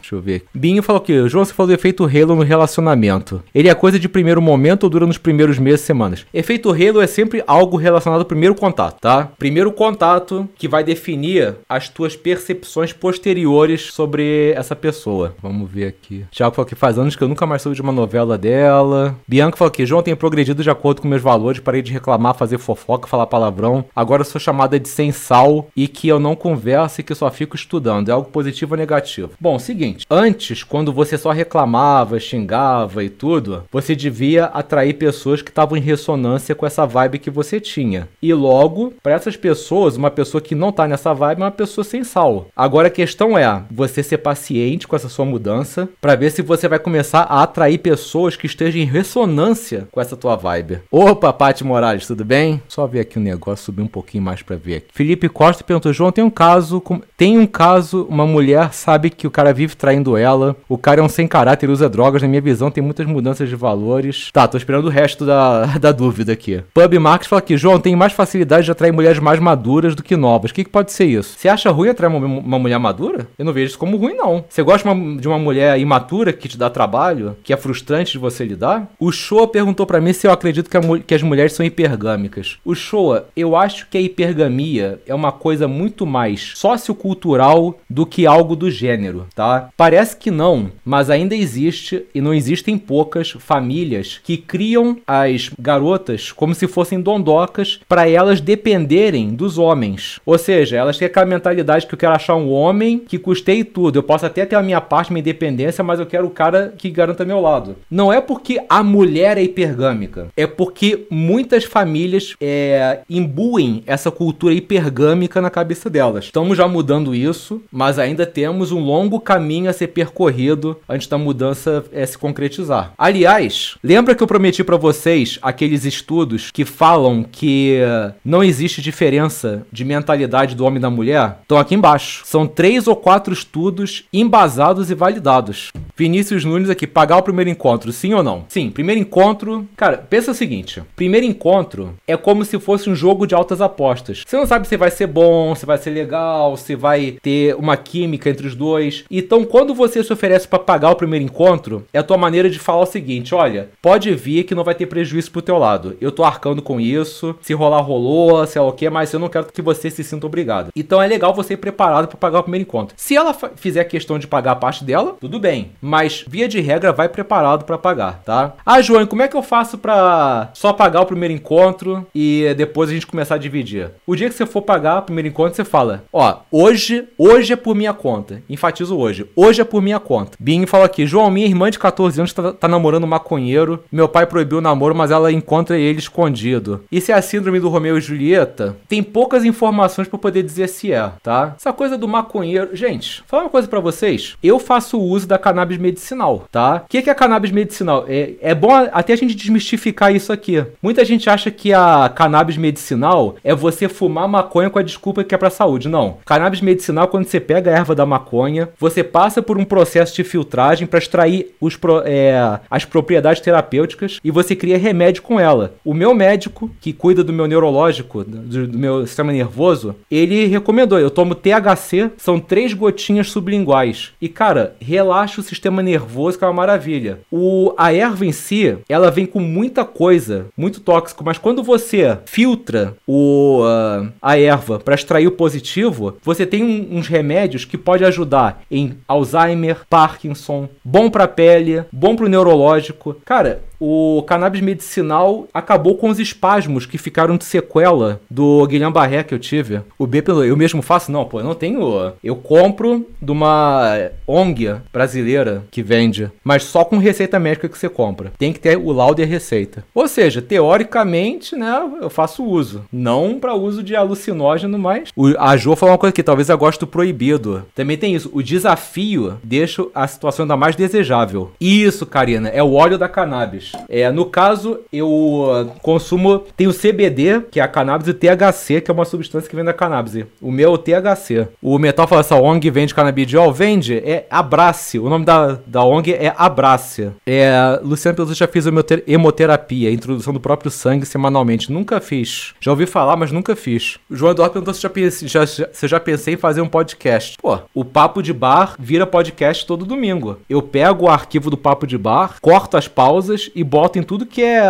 Deixa eu ver. Binho falou que João, você falou do efeito Halo no relacionamento. Ele é coisa de primeiro momento ou dura nos primeiros meses, semanas? Efeito Halo é sempre algo relacionado ao primeiro contato, tá? Primeiro contato que vai definir as tuas percepções posteriores sobre essa pessoa. Vamos ver aqui. Tiago falou que faz anos que eu nunca mais soube de uma novela dela. Bianca falou que João tem progredido de acordo com meus valores, parei de reclamar, fazer fofoca, falar palavrão. Agora sou chamada de sem sal e que eu não converso e que só fico estudando. É algo positivo ou negativo? Bom, seguinte. Antes, quando você só reclamava, xingava e tudo, você devia atrair pessoas que estavam em ressonância com essa vibe que você tinha. E logo, para essas pessoas, uma pessoa que não tá nessa vibe é uma pessoa sem sal. Agora a questão é você ser paciente com essa sua mudança para ver se você vai começar a atrair pessoas que estejam em ressonância com essa tua vibe. Opa, Paty Morales, tudo bem? Só ver aqui o um negócio, subir um pouquinho mais para ver aqui. Felipe Costa perguntou: João, tem um caso, com- tem um caso, uma mulher sabe que o cara vive traindo ela, o cara é um sem caráter, usa drogas, na minha visão tem muitas mudanças de valores. Tá, tô esperando o resto da, da dúvida aqui. Pub Marx fala aqui, João, tem mais facilidade de atrair mulheres mais maduras do que novas. O que, que pode ser isso? Você acha ruim atrair uma, uma mulher madura? Eu não vejo isso como ruim, não. Você gosta de uma, mulher imatura que te dá trabalho, que é frustrante de você lidar? O Shoa perguntou pra mim se eu acredito que, a que as mulheres são hipergâmicas. O Shoa, eu acho que a hipergamia é uma coisa muito mais sociocultural do que algo do gênero, tá? Parece que não, mas ainda existe e não existem poucas famílias que criam as garotas como se fossem dondocas para elas dependerem dos homens. Ou seja, elas têm aquela mentalidade que eu quero achar um homem que custeie tudo. Eu posso até ter a minha parte, minha independência, mas eu quero o cara que garanta meu lado. Não é porque a mulher é hipergâmica, é porque muitas famílias é, imbuem essa cultura hipergâmica na cabeça delas. Estamos já mudando isso, mas ainda temos um longo caminho a ser percorrido antes da mudança é, se concretizar. Aliás, lembra que eu prometi para vocês aqueles estudos que falam que não existe diferença de mentalidade do homem e da mulher? Estão aqui embaixo. São três ou quatro estudos embasados e validados. Vinícius Nunes aqui, pagar o primeiro encontro, sim ou não? Sim, primeiro encontro. Cara, pensa o seguinte: primeiro encontro é como se fosse um jogo de altas apostas. Você não sabe se vai ser bom, se vai ser legal, se vai ter uma química entre os dois. Então, quando você se oferece para pagar o primeiro encontro, é a tua maneira de falar o seguinte: olha, pode vir que não vai ter prejuízo pro teu lado. Eu tô arcando com isso. Se rolar, rolou, sei lá o que, mas eu não quero que você se sinta obrigado. Então é legal você ir preparado para pagar o primeiro encontro. Se ela fizer questão de pagar a parte dela, tudo bem. Mas, via de regra, vai preparado para pagar, tá? Ah, João, como é que eu faço pra só pagar o primeiro encontro e depois a gente começar a dividir? O dia que você for pagar o primeiro encontro, você fala: Ó, hoje, hoje é por minha conta. Enfatizo hoje. Hoje é por minha conta. Bing falou aqui: João, minha irmã de 14 anos tá, tá namorando um maconheiro. Meu pai proibiu o namoro, mas ela encontra ele escondido. Se é a síndrome do Romeu e Julieta, tem poucas informações pra poder dizer se é, tá? Essa coisa do maconheiro. Gente, falar uma coisa pra vocês. Eu faço uso da cannabis medicinal, tá? O que que é cannabis medicinal? É, é bom até a gente desmistificar isso aqui. Muita gente acha que a cannabis medicinal é você fumar maconha com a desculpa que é pra saúde. Não. Cannabis medicinal, quando você pega a erva da maconha, você passa por um processo de filtragem pra extrair os é, as propriedades terapêuticas e você cria remédio com ela. O meu médico, que cuida do meu neurológico, do, do meu sistema nervoso, ele recomendou. Eu tomo THC, são três gotinhas sublinguais. E, cara, relaxa o sistema nervoso, que é uma maravilha. O, a erva em si, ela vem com muita coisa, muito tóxico, mas quando você filtra o, ah, a erva para extrair o positivo, você tem um- uns remédios que pode ajudar em Alzheimer, Parkinson, bom pra pele, bom pro neurológico. Cara, o cannabis medicinal acabou com os espasmos que ficaram de sequela do Guilherme Barré que eu tive. O B eu mesmo faço? Não, pô, eu não tenho. Eu compro de uma ONG brasileira que vende, mas só com receita médica que você compra. Tem que ter o laudo e a receita. Ou seja, teoricamente, né, eu faço uso. Não para uso de alucinógeno, mas. O, a Jo falou uma coisa aqui, talvez eu goste do proibido. Também tem isso. O desafio deixa a situação ainda mais desejável. Isso, Karina, é o óleo da cannabis. É, no caso, eu uh, consumo. Tem o CBD, que é a cannabis, e o THC, que é uma substância que vem da cannabis. O meu é o THC. O Metal fala essa ONG vende canabidiol? Vende? É Abrace. O nome da, da ONG é Abrace. É, Luciano Peluso já fiz hemoter- hemoterapia, introdução do próprio sangue semanalmente. Nunca fiz. Já ouvi falar, mas nunca fiz. O João Eduardo perguntou se já, já, já, eu já pensei em fazer um podcast. Pô, o Papo de Bar vira podcast todo domingo. Eu pego o arquivo do Papo de Bar, corto as pausas e boto em tudo que é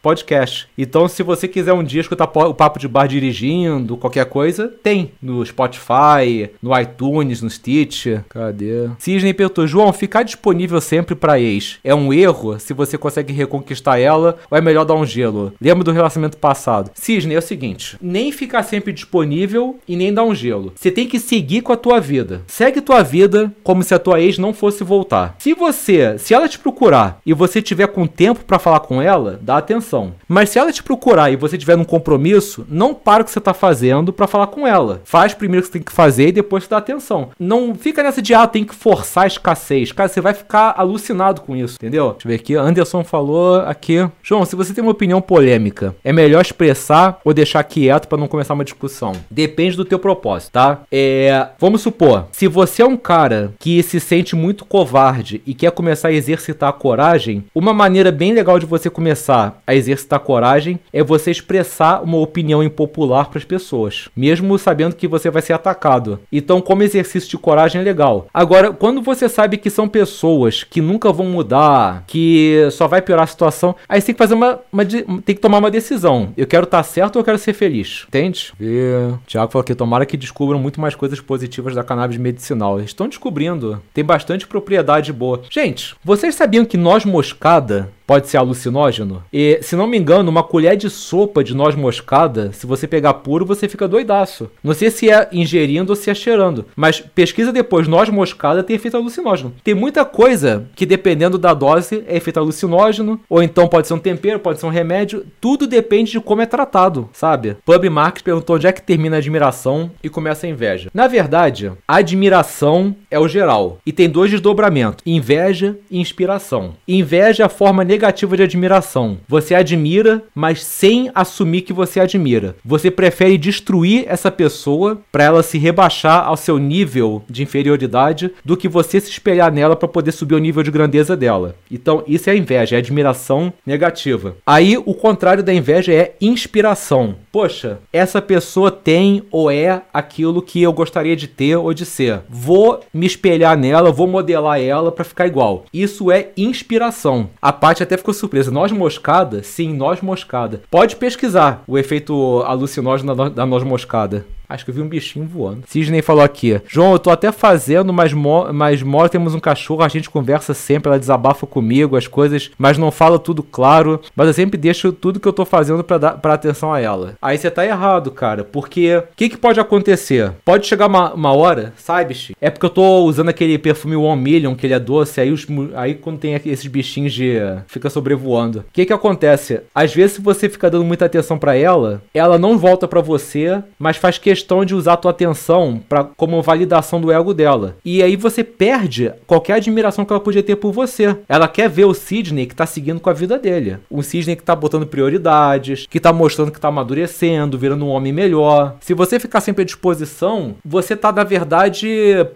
podcast. Então, se você quiser um dia escutar o Papo de Bar dirigindo, qualquer coisa, tem no Spotify, no iTunes, no Stitch. Cadê? Cisne perguntou, João, ficar disponível sempre pra ex é um erro se você consegue reconquistar ela ou é melhor dar um gelo? Lembra do relacionamento passado? Cisne, é o seguinte, nem ficar sempre disponível e nem dar um gelo. Você tem que seguir com a tua vida. Segue tua vida como se a tua ex não fosse voltar. Se você, se ela te procurar e você tiver com tempo para falar com ela, dá atenção. Mas se ela te procurar e você tiver um compromisso, não para o que você tá fazendo para falar com ela. Faz primeiro o que você tem que fazer e depois você dá atenção. Não fica nessa de, ah, tem que forçar a escassez. Cara, você vai ficar alucinado com isso, entendeu? Deixa eu ver aqui. Anderson falou aqui. João, se você tem uma opinião polêmica, é melhor expressar ou deixar quieto para não começar uma discussão? Depende do teu propósito, tá? É, vamos supor, se você é um cara que se sente muito covarde e quer começar a exercitar a coragem, uma maneira bem legal de você começar a exercitar coragem é você expressar uma opinião impopular para as pessoas, mesmo sabendo que você vai ser atacado. Então, como exercício de coragem é legal. Agora, quando você sabe que são pessoas que nunca vão mudar, que só vai piorar a situação, aí você tem que fazer uma, uma tem que tomar uma decisão. Eu quero estar tá certo ou eu quero ser feliz? Entende? E... Tiago falou que tomara que descubram muito mais coisas positivas da cannabis medicinal. Eles estão descobrindo. Tem bastante propriedade boa. Gente, vocês sabiam que noz moscada pode ser alucinógeno. E, se não me engano, uma colher de sopa de noz moscada, se você pegar puro, você fica doidaço. Não sei se é ingerindo ou se é cheirando, mas pesquisa depois, noz moscada tem efeito alucinógeno. Tem muita coisa que, dependendo da dose, é efeito alucinógeno, ou então pode ser um tempero, pode ser um remédio. Tudo depende de como é tratado, sabe? Pub Marx perguntou onde é que termina a admiração e começa a inveja. Na verdade, a admiração é o geral, e tem dois desdobramentos: inveja e inspiração. Inveja é a forma negativa de admiração. Você admira, mas sem assumir que você admira. Você prefere destruir essa pessoa para ela se rebaixar ao seu nível de inferioridade do que você se espelhar nela para poder subir o nível de grandeza dela. Então, isso é inveja, é admiração negativa. Aí, o contrário da inveja é inspiração. Poxa, essa pessoa tem ou é aquilo que eu gostaria de ter ou de ser. Vou me espelhar nela, vou modelar ela para ficar igual. Isso é inspiração. A parte até ficou surpresa. Noz moscada? Sim, noz moscada. Pode pesquisar o efeito alucinógeno da, noz moscada. Acho que eu vi um bichinho voando. Sidney falou aqui: João, eu tô até fazendo, mas, mo mas mora temos um cachorro, a gente conversa sempre, ela desabafa comigo as coisas, mas não fala tudo claro. Mas eu sempre deixo tudo que eu tô fazendo pra dar pra atenção a ela. Aí você tá errado, cara, porque o que, que pode acontecer? Pode chegar uma, uma hora, sabe, É porque eu tô usando aquele perfume One Million, que ele é doce, aí, os, aí quando tem esses bichinhos de. fica sobrevoando. O que que acontece? Às vezes, se você fica dando muita atenção para ela, ela não volta para você, mas faz questão questão de usar a tua atenção para como validação do ego dela. E aí você perde qualquer admiração que ela podia ter por você. Ela quer ver o Sidney que tá seguindo com a vida dele. Um Sidney que tá botando prioridades, que tá mostrando que tá amadurecendo, virando um homem melhor. Se você ficar sempre à disposição, você tá, na verdade,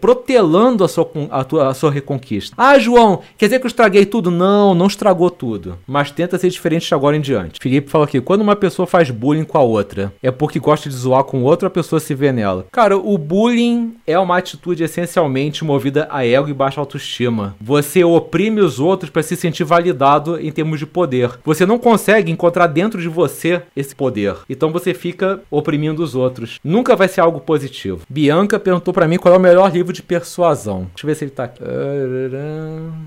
protelando a sua, a, tua, a sua reconquista. Ah, João, quer dizer que eu estraguei tudo? Não, não estragou tudo. Mas tenta ser diferente de agora em diante. Felipe fala aqui: quando uma pessoa faz bullying com a outra, é porque gosta de zoar com outra pessoa pessoa se vê nela. Cara, o bullying é uma atitude essencialmente movida a ego e baixa autoestima. Você oprime os outros para se sentir validado em termos de poder. Você não consegue encontrar dentro de você esse poder. Então você fica oprimindo os outros. Nunca vai ser algo positivo. Bianca perguntou para mim qual é o melhor livro de persuasão. Deixa eu ver se ele tá aqui.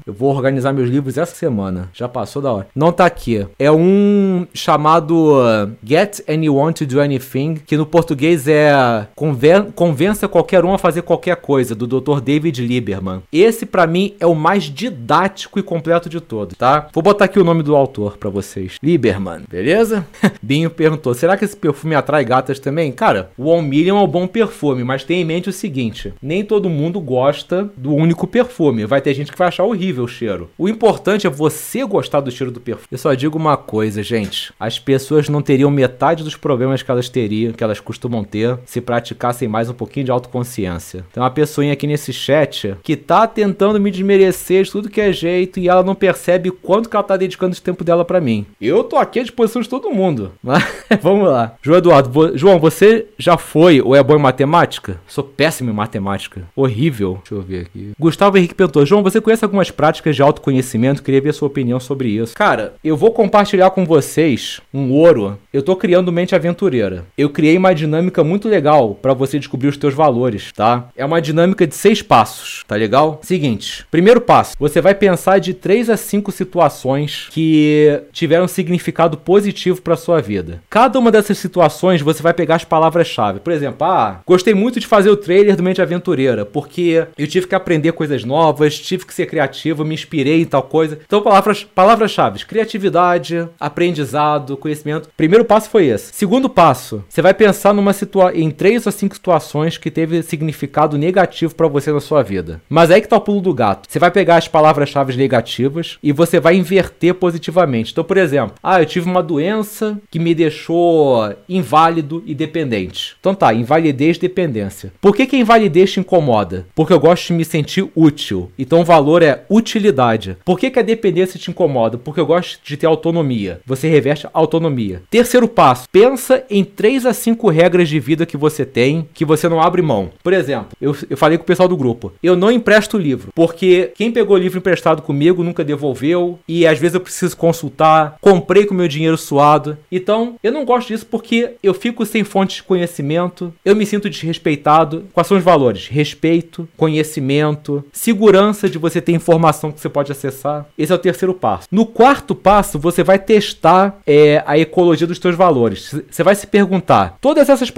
Eu vou organizar meus livros essa semana. Já passou da hora. Não tá aqui. É um chamado uh, Get Anyone to Do Anything, que no português é Conven Convença Qualquer Um a Fazer Qualquer Coisa, do Dr. David Lieberman. Esse, para mim, é o mais didático e completo de todos, tá? Vou botar aqui o nome do autor para vocês. Lieberman, beleza? Binho perguntou, será que esse perfume atrai gatas também? Cara, o One Million é um bom perfume, mas tenha em mente o seguinte, nem todo mundo gosta do único perfume. Vai ter gente que vai achar horrível o cheiro. O importante é você gostar do cheiro do perfume. Eu só digo uma coisa, gente. As pessoas não teriam metade dos problemas que elas teriam, que elas costumam ter, se praticassem mais um pouquinho de autoconsciência. Tem uma pessoinha aqui nesse chat que tá tentando me desmerecer de tudo que é jeito e ela não percebe quanto que ela tá dedicando esse tempo dela para mim. Eu tô aqui à disposição de todo mundo. Mas vamos lá. João Eduardo, vo... João, você já foi ou é bom em matemática? Sou péssimo em matemática. Horrível. Deixa eu ver aqui. Gustavo Henrique perguntou: João, você conhece algumas práticas de autoconhecimento? Queria ver a sua opinião sobre isso. Cara, eu vou compartilhar com vocês um ouro. Eu tô criando mente aventureira. Eu criei uma dinâmica muito legal para você descobrir os teus valores, tá? É uma dinâmica de seis passos, tá legal? Seguinte, primeiro passo, você vai pensar de três a cinco situações que tiveram significado positivo para sua vida. Cada uma dessas situações você vai pegar as palavras-chave. Por exemplo, ah, gostei muito de fazer o trailer do Mente Aventureira, porque eu tive que aprender coisas novas, tive que ser criativo, me inspirei em tal coisa. Então, palavras, palavras-chave: criatividade, aprendizado, conhecimento. Primeiro passo foi esse. Segundo passo, você vai pensar numa situa em três ou cinco situações que teve significado negativo para você na sua vida. Mas aí que tá o pulo do gato. Você vai pegar as palavras-chave negativas e você vai inverter positivamente. Então, por exemplo, ah, eu tive uma doença que me deixou inválido e dependente. Então tá, invalidez, dependência. Por que, que a invalidez te incomoda? Porque eu gosto de me sentir útil. Então o valor é utilidade. Por que, que a dependência te incomoda? Porque eu gosto de ter autonomia. Você reveste autonomia. Terceiro passo, pensa em três a cinco regras de vida que você tem que você não abre mão. Por exemplo, eu, eu falei com o pessoal do grupo, eu não empresto livro, porque quem pegou livro emprestado comigo nunca devolveu e às vezes eu preciso consultar, comprei com meu dinheiro suado. Então, eu não gosto disso porque eu fico sem fonte de conhecimento, eu me sinto desrespeitado. Quais são os valores? Respeito, conhecimento, segurança de você ter informação que você pode acessar. Esse é o terceiro passo. No quarto passo, você vai testar é, a ecologia dos seus valores. Você vai se perguntar: todas essas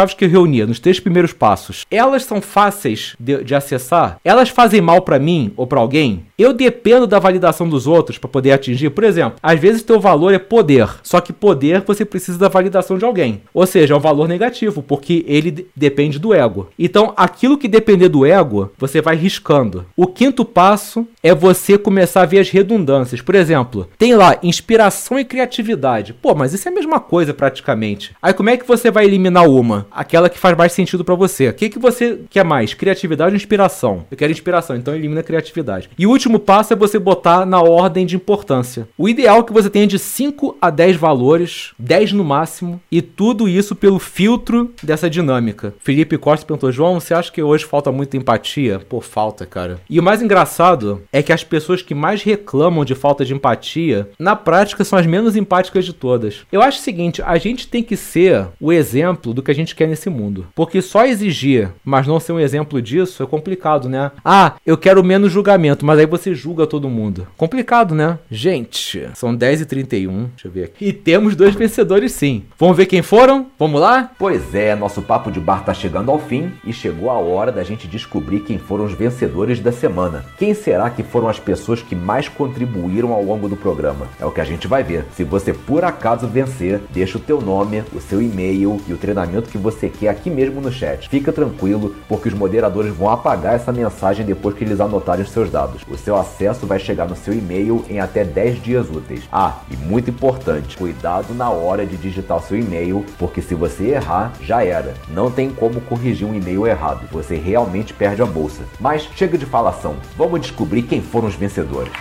palavras-chave que eu reunia nos três primeiros passos, elas são fáceis de, de acessar? Elas fazem mal para mim ou para alguém? Eu dependo da validação dos outros para poder atingir. Por exemplo, às vezes teu valor é poder, só que poder você precisa da validação de alguém. Ou seja, é um valor negativo, porque ele depende do ego. Então, aquilo que depender do ego, você vai riscando. O quinto passo é você começar a ver as redundâncias. Por exemplo, tem lá inspiração e criatividade. Pô, mas isso é a mesma coisa praticamente. Aí como é que você vai eliminar uma? Aquela que faz mais sentido para você. O que, que você quer mais? Criatividade ou inspiração? Eu quero inspiração, então elimina a criatividade. E o último passo é você botar na ordem de importância. O ideal é que você tenha de 5 a 10 valores, 10 no máximo, e tudo isso pelo filtro dessa dinâmica. Felipe Costa perguntou: João, você acha que hoje falta muita empatia? Pô, falta, cara. E o mais engraçado é que as pessoas que mais reclamam de falta de empatia, na prática, são as menos empáticas de todas. Eu acho o seguinte: a gente tem que ser o exemplo do que a gente quer nesse mundo. Porque só exigir, mas não ser um exemplo disso, é complicado, né? Ah, eu quero menos julgamento, mas aí você julga todo mundo. Complicado, né? Gente, são 10h31. Deixa eu ver aqui. E temos dois vencedores, sim. Vamos ver quem foram? Vamos lá? Pois é, nosso papo de bar tá chegando ao fim e chegou a hora da gente descobrir quem foram os vencedores da semana. Quem será que foram as pessoas que mais contribuíram ao longo do programa? É o que a gente vai ver. Se você por acaso vencer, deixa o teu nome, o seu e-mail e o treinamento que você quer aqui mesmo no chat. Fica tranquilo, porque os moderadores vão apagar essa mensagem depois que eles anotarem os seus dados. O seu acesso vai chegar no seu e-mail em até 10 dias úteis. Ah, e muito importante, cuidado na hora de digitar seu e-mail, porque se você errar, já era. Não tem como corrigir um e-mail errado. Você realmente perde a bolsa. Mas chega de falação. Vamos descobrir quem foram os vencedores.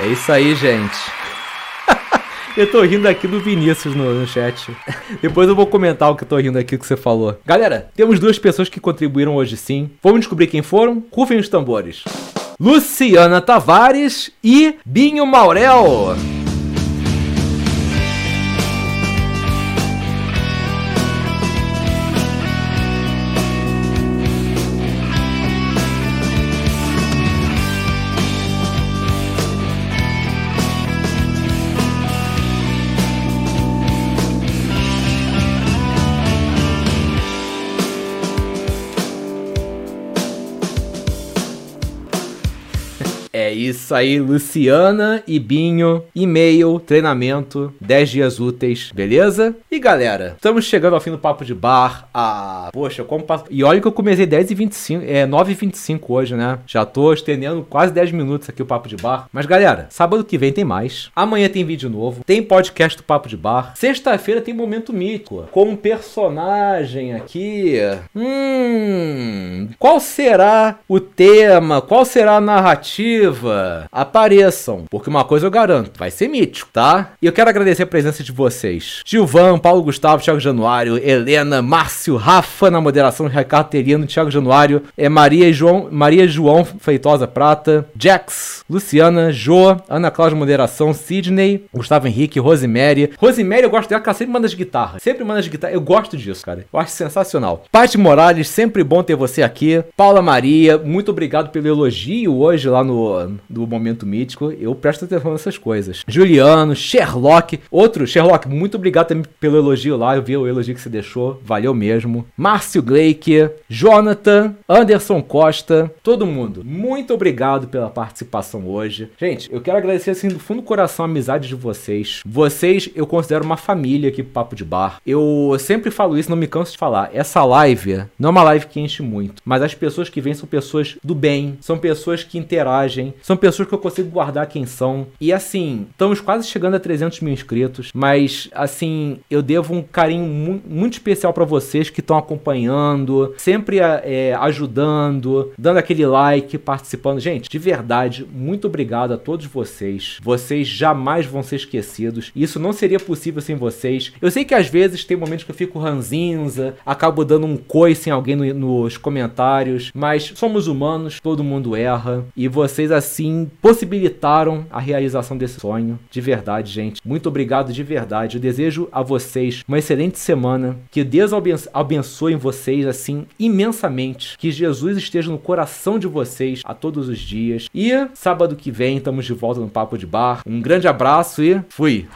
É isso aí, gente. Eu tô rindo aqui do Vinícius no, no, chat. Depois eu vou comentar o que eu tô rindo aqui que você falou. Galera, temos duas pessoas que contribuíram hoje sim. Vamos descobrir quem foram? Rufem os tambores. Luciana Tavares e Binho Maurel. Isso aí, Luciana e Binho, e-mail, treinamento, 10 dias úteis, beleza? E galera, estamos chegando ao fim do papo de bar. Ah, poxa, como passa. E olha que eu comecei 10 e 25, é 9 e 25 hoje, né? Já tô estendendo quase 10 minutos aqui o papo de bar. Mas galera, sábado que vem tem mais. Amanhã tem vídeo novo, tem podcast do papo de bar. Sexta-feira tem momento mítico com um personagem aqui. Hum, qual será o tema? Qual será a narrativa? Apareçam, porque uma coisa eu garanto, vai ser mítico, tá? E eu quero agradecer a presença de vocês. Gilvan, Paulo Gustavo, Thiago Januário, Helena, Márcio, Rafa na moderação, Ricardo Terino, Thiago Januário, é Maria João, Maria João Feitosa Prata, Jax, Luciana, Jo, Ana Cláudia moderação, Sidney, Gustavo Henrique, Rosemary. Rosemary eu gosto dela, ela sempre manda de guitarra. Sempre manda de guitarra. Eu gosto disso, cara. Eu acho sensacional. Paty Morales, sempre bom ter você aqui. Paula Maria, muito obrigado pelo elogio hoje lá no, no Momento Mítico. Eu presto atenção nessas coisas. Juliano, Sherlock, outro, Sherlock, muito obrigado também pelo elogio lá. Eu vi o elogio que você deixou. Valeu mesmo. Márcio Gleick, Jonathan, Anderson Costa, todo mundo. Muito obrigado pela participação hoje. Gente, eu quero agradecer assim do fundo do coração a amizade de vocês. Vocês eu considero uma família aqui pro Papo de Bar. Eu sempre falo isso, não me canso de falar. Essa live não é uma live que enche muito, mas as pessoas que vêm são pessoas do bem, são pessoas que interagem, são pessoas que eu consigo guardar quem são. E assim, estamos quase chegando a 300 mil inscritos, mas assim, eu devo um carinho mu muito especial para vocês que estão acompanhando, sempre é, ajudando, dando aquele like, participando. Gente, de verdade, muito obrigado a todos vocês. Vocês jamais vão ser esquecidos. Isso não seria possível sem vocês. Eu sei que às vezes tem momentos que eu fico ranzinza, acabo dando um coice em alguém no, nos comentários, mas somos humanos, todo mundo erra e vocês assim possibilitaram a realização desse sonho. De verdade, gente. Muito obrigado de verdade. Eu desejo a vocês uma excelente semana. Que Deus abençoe vocês assim imensamente. Que Jesus esteja no coração de vocês a todos os dias. E sábado que vem estamos de volta no Papo de Bar. Um grande abraço e fui!